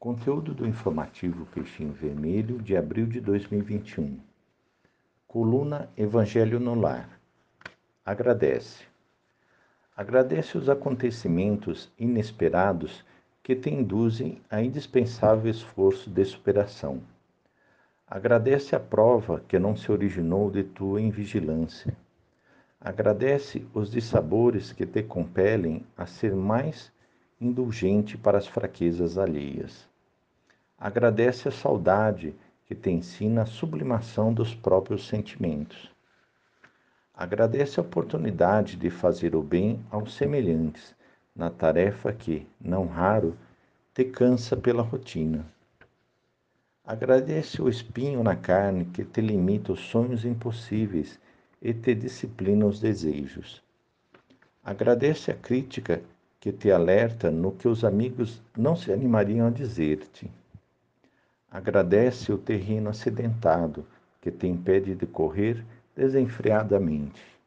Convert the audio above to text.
Conteúdo do informativo Peixinho Vermelho de abril de 2021. Coluna Evangelho no Lar. Agradece. Agradece os acontecimentos inesperados que te induzem a indispensável esforço de superação. Agradece a prova que não se originou de tua invigilância. Agradece os dissabores que te compelem a ser mais indulgente para as fraquezas alheias. Agradece a saudade que te ensina a sublimação dos próprios sentimentos. Agradece a oportunidade de fazer o bem aos semelhantes, na tarefa que, não raro, te cansa pela rotina. Agradece o espinho na carne que te limita os sonhos impossíveis e te disciplina os desejos. Agradece a crítica que te alerta no que os amigos não se animariam a dizer-te. Agradece o terreno acidentado que te impede de correr desenfreadamente.